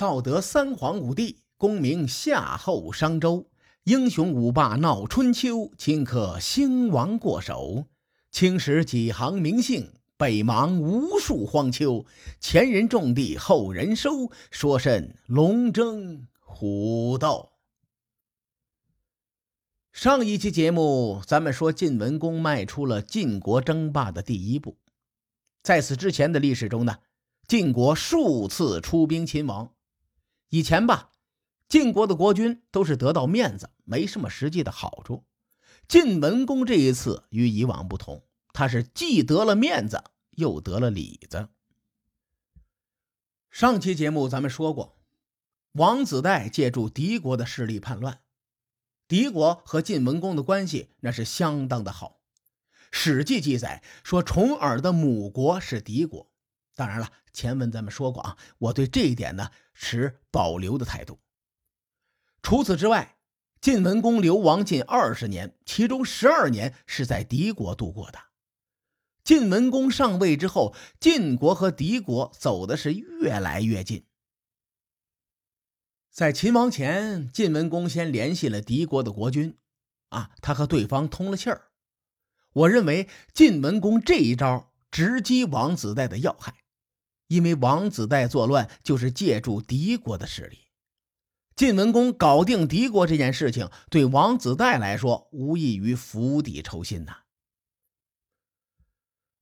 道德三皇五帝，功名夏后商周。英雄五霸闹春秋，顷刻兴亡过手。青史几行名姓，北邙无数荒丘。前人种地，后人收，说甚龙争虎斗？上一期节目，咱们说晋文公迈出了晋国争霸的第一步。在此之前的历史中呢，晋国数次出兵秦王。以前吧。晋国的国君都是得到面子，没什么实际的好处。晋文公这一次与以往不同，他是既得了面子，又得了里子。上期节目咱们说过，王子带借助敌国的势力叛乱，敌国和晋文公的关系那是相当的好。《史记》记载说，重耳的母国是敌国。当然了，前文咱们说过啊，我对这一点呢持保留的态度。除此之外，晋文公流亡近二十年，其中十二年是在敌国度过的。晋文公上位之后，晋国和敌国走的是越来越近。在秦王前，晋文公先联系了敌国的国君，啊，他和对方通了气儿。我认为晋文公这一招直击王子带的要害，因为王子带作乱就是借助敌国的势力。晋文公搞定敌国这件事情，对王子带来说无异于釜底抽薪呐。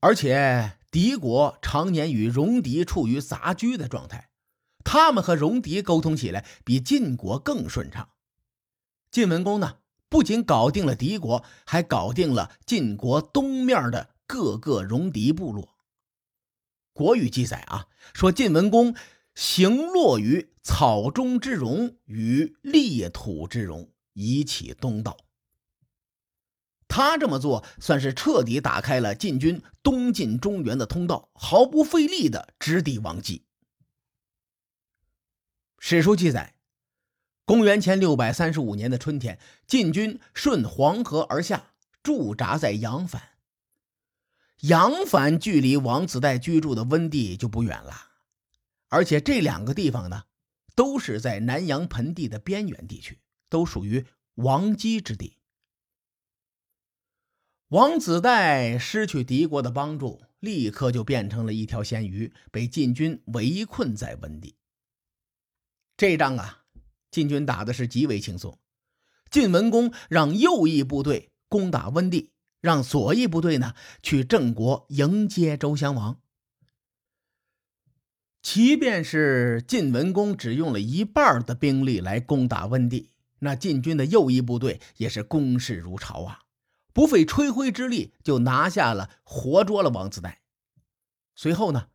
而且敌国常年与戎狄处于杂居的状态，他们和戎狄沟通起来比晋国更顺畅。晋文公呢，不仅搞定了敌国，还搞定了晋国东面的各个戎狄部落。国语记载啊，说晋文公。行落于草中之戎与裂土之戎，以起东道。他这么做，算是彻底打开了晋军东进中原的通道，毫不费力的直抵王畿。史书记载，公元前六百三十五年的春天，晋军顺黄河而下，驻扎在阳反。扬帆距离王子带居住的温地就不远了。而且这两个地方呢，都是在南阳盆地的边缘地区，都属于王基之地。王子带失去敌国的帮助，立刻就变成了一条咸鱼，被晋军围困在温地。这仗啊，晋军打的是极为轻松。晋文公让右翼部队攻打温地，让左翼部队呢去郑国迎接周襄王。即便是晋文公只用了一半的兵力来攻打温地，那晋军的右翼部队也是攻势如潮啊，不费吹灰之力就拿下了，活捉了王子带。随后呢，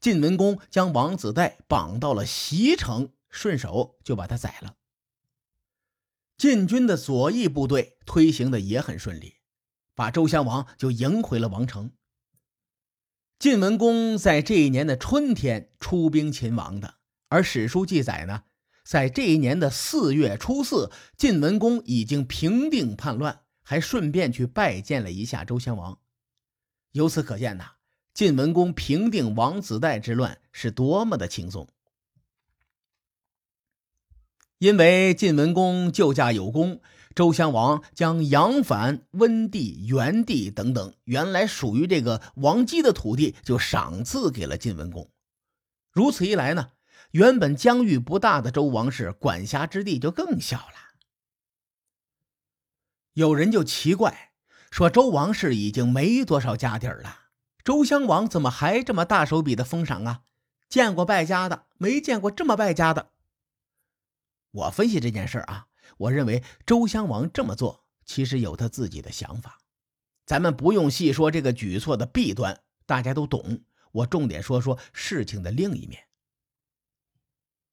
晋文公将王子带绑到了席城，顺手就把他宰了。晋军的左翼部队推行的也很顺利，把周襄王就迎回了王城。晋文公在这一年的春天出兵秦王的，而史书记载呢，在这一年的四月初四，晋文公已经平定叛乱，还顺便去拜见了一下周襄王。由此可见呐，晋文公平定王子带之乱是多么的轻松。因为晋文公救驾有功。周襄王将阳反、温地、元地等等原来属于这个王姬的土地，就赏赐给了晋文公。如此一来呢，原本疆域不大的周王室管辖之地就更小了。有人就奇怪，说周王室已经没多少家底儿了，周襄王怎么还这么大手笔的封赏啊？见过败家的，没见过这么败家的。我分析这件事啊。我认为周襄王这么做其实有他自己的想法，咱们不用细说这个举措的弊端，大家都懂。我重点说说事情的另一面。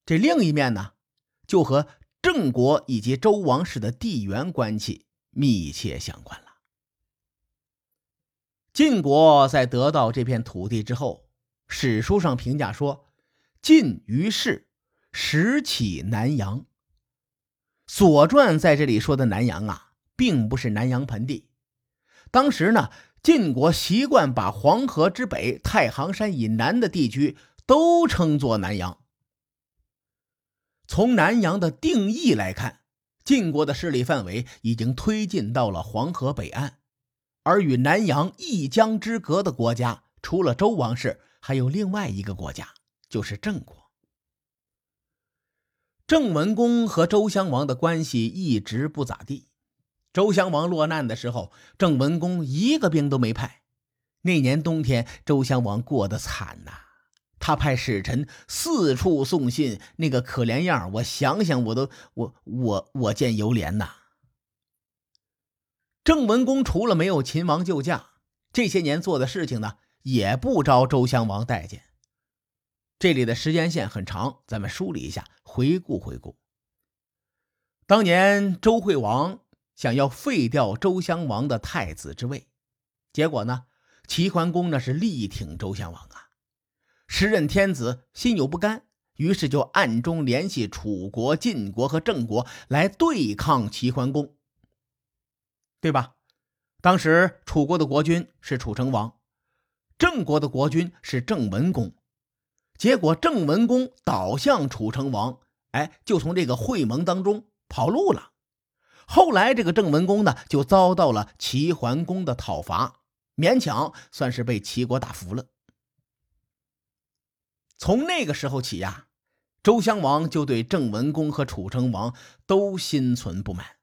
这另一面呢，就和郑国以及周王室的地缘关系密切相关了。晋国在得到这片土地之后，史书上评价说：“晋于是始起南阳。”《左传》在这里说的南阳啊，并不是南阳盆地。当时呢，晋国习惯把黄河之北、太行山以南的地区都称作南阳。从南阳的定义来看，晋国的势力范围已经推进到了黄河北岸，而与南阳一江之隔的国家，除了周王室，还有另外一个国家，就是郑国。郑文公和周襄王的关系一直不咋地。周襄王落难的时候，郑文公一个兵都没派。那年冬天，周襄王过得惨呐。他派使臣四处送信，那个可怜样我想想我都我我我见犹怜呐。郑文公除了没有秦王救驾，这些年做的事情呢，也不招周襄王待见。这里的时间线很长，咱们梳理一下，回顾回顾。当年周惠王。想要废掉周襄王的太子之位，结果呢？齐桓公那是力挺周襄王啊。时任天子心有不甘，于是就暗中联系楚国、晋国和郑国来对抗齐桓公，对吧？当时楚国的国君是楚成王，郑国的国君是郑文公。结果郑文公倒向楚成王，哎，就从这个会盟当中跑路了。后来，这个郑文公呢，就遭到了齐桓公的讨伐，勉强算是被齐国打服了。从那个时候起呀，周襄王就对郑文公和楚成王都心存不满。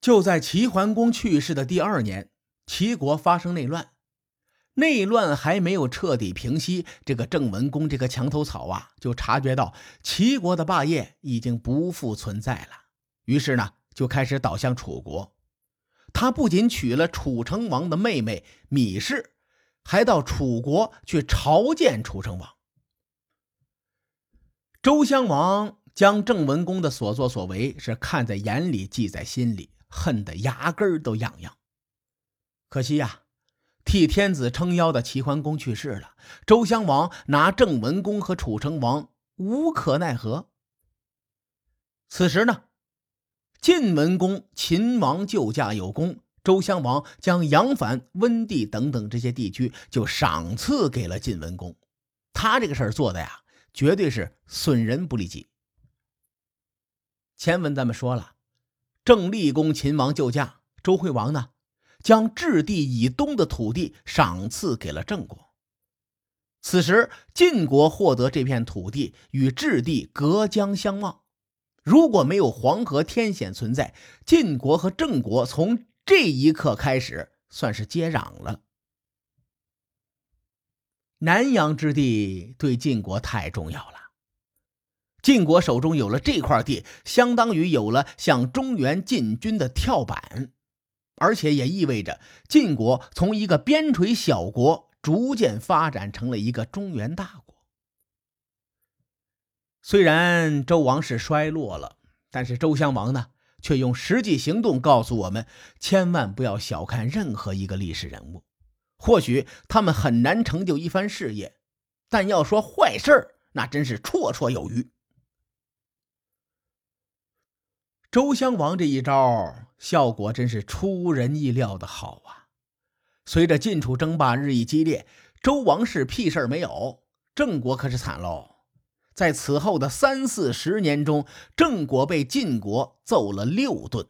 就在齐桓公去世的第二年，齐国发生内乱，内乱还没有彻底平息，这个郑文公这个墙头草啊，就察觉到齐国的霸业已经不复存在了。于是呢，就开始倒向楚国。他不仅娶了楚成王的妹妹芈氏，还到楚国去朝见楚成王。周襄王将郑文公的所作所为是看在眼里，记在心里，恨得牙根都痒痒。可惜呀，替天子撑腰的齐桓公去世了，周襄王拿郑文公和楚成王无可奈何。此时呢？晋文公秦王救驾有功，周襄王将杨帆、温地等等这些地区就赏赐给了晋文公。他这个事儿做的呀，绝对是损人不利己。前文咱们说了，郑立公秦王救驾，周惠王呢，将质地以东的土地赏赐给了郑国。此时晋国获得这片土地，与质地隔江相望。如果没有黄河天险存在，晋国和郑国从这一刻开始算是接壤了。南阳之地对晋国太重要了，晋国手中有了这块地，相当于有了向中原进军的跳板，而且也意味着晋国从一个边陲小国逐渐发展成了一个中原大国。虽然周王室衰落了，但是周襄王呢，却用实际行动告诉我们：千万不要小看任何一个历史人物。或许他们很难成就一番事业，但要说坏事那真是绰绰有余。周襄王这一招效果真是出人意料的好啊！随着晋楚争霸日益激烈，周王室屁事没有，郑国可是惨喽。在此后的三四十年中，郑国被晋国揍了六顿。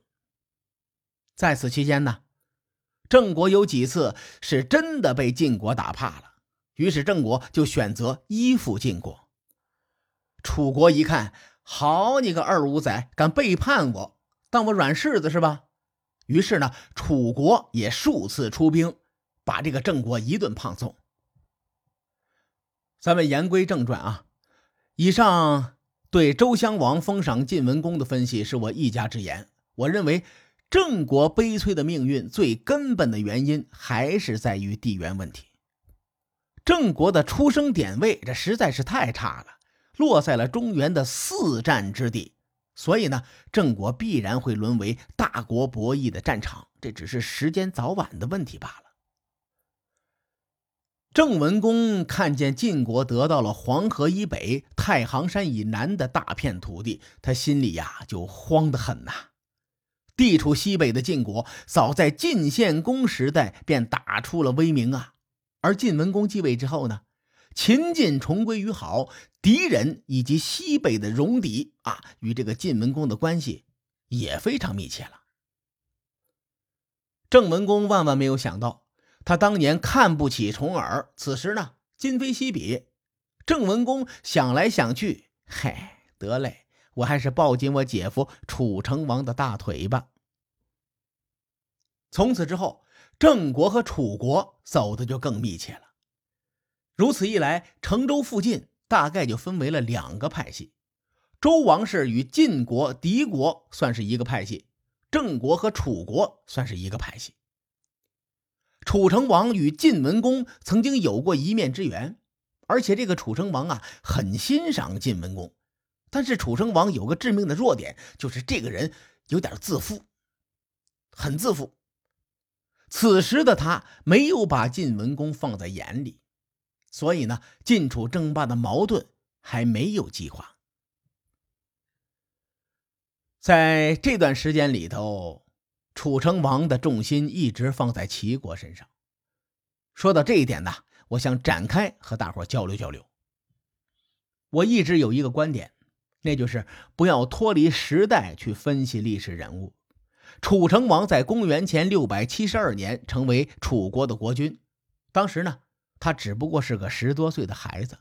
在此期间呢，郑国有几次是真的被晋国打怕了，于是郑国就选择依附晋国。楚国一看，好你个二五仔，敢背叛我，当我软柿子是吧？于是呢，楚国也数次出兵，把这个郑国一顿胖揍。咱们言归正传啊。以上对周襄王封赏晋文公的分析是我一家之言。我认为郑国悲催的命运最根本的原因还是在于地缘问题。郑国的出生点位这实在是太差了，落在了中原的四战之地，所以呢，郑国必然会沦为大国博弈的战场，这只是时间早晚的问题罢了。郑文公看见晋国得到了黄河以北、太行山以南的大片土地，他心里呀就慌得很呐。地处西北的晋国，早在晋献公时代便打出了威名啊。而晋文公继位之后呢，秦晋重归于好，敌人以及西北的戎狄啊，与这个晋文公的关系也非常密切了。郑文公万万没有想到，他当年看不起重耳，此时呢，今非昔比。郑文公想来想去，嘿，得嘞，我还是抱紧我姐夫楚成王的大腿吧。从此之后，郑国和楚国走的就更密切了。如此一来，成州附近大概就分为了两个派系：周王室与晋国、敌国算是一个派系，郑国和楚国算是一个派系。楚成王与晋文公曾经有过一面之缘，而且这个楚成王啊很欣赏晋文公，但是楚成王有个致命的弱点，就是这个人有点自负，很自负。此时的他没有把晋文公放在眼里。所以呢，晋楚争霸的矛盾还没有激化。在这段时间里头，楚成王的重心一直放在齐国身上。说到这一点呢，我想展开和大伙交流交流。我一直有一个观点，那就是不要脱离时代去分析历史人物。楚成王在公元前六百七十二年成为楚国的国君，当时呢。他只不过是个十多岁的孩子，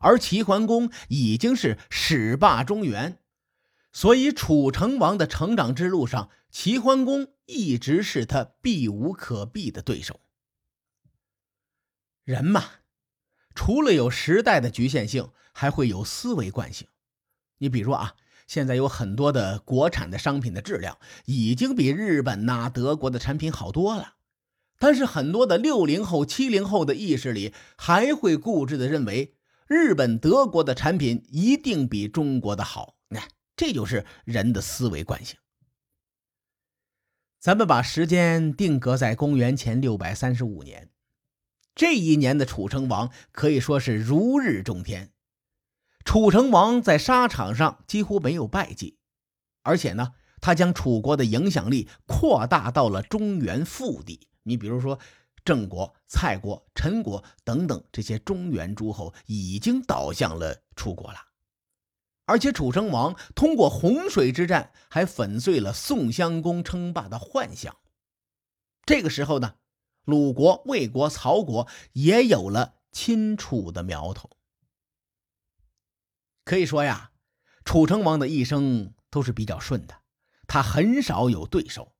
而齐桓公已经是始霸中原，所以楚成王的成长之路上，齐桓公一直是他避无可避的对手。人嘛，除了有时代的局限性，还会有思维惯性。你比如啊，现在有很多的国产的商品的质量已经比日本呐、德国的产品好多了。但是很多的六零后、七零后的意识里，还会固执的认为日本、德国的产品一定比中国的好。那这就是人的思维惯性。咱们把时间定格在公元前六百三十五年，这一年的楚成王可以说是如日中天。楚成王在沙场上几乎没有败绩，而且呢，他将楚国的影响力扩大到了中原腹地。你比如说，郑国、蔡国、陈国等等这些中原诸侯已经倒向了楚国了，而且楚成王通过洪水之战还粉碎了宋襄公称霸的幻想。这个时候呢，鲁国、魏国、曹国也有了亲楚的苗头。可以说呀，楚成王的一生都是比较顺的，他很少有对手。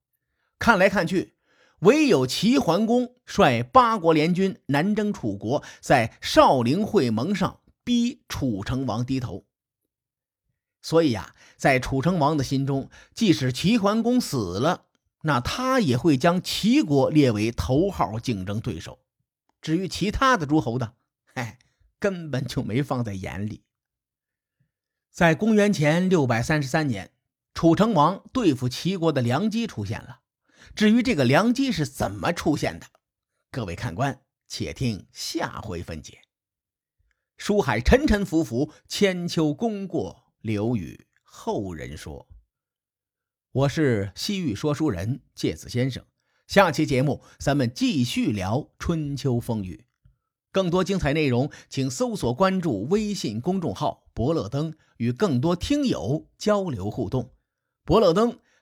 看来看去。唯有齐桓公率八国联军南征楚国，在少陵会盟上逼楚成王低头。所以呀，在楚成王的心中，即使齐桓公死了，那他也会将齐国列为头号竞争对手。至于其他的诸侯呢，哎，根本就没放在眼里。在公元前六百三十三年，楚成王对付齐国的良机出现了。至于这个良机是怎么出现的，各位看官，且听下回分解。书海沉沉浮浮，千秋功过留与后人说。我是西域说书人介子先生，下期节目咱们继续聊春秋风雨。更多精彩内容，请搜索关注微信公众号“伯乐灯”，与更多听友交流互动。伯乐灯。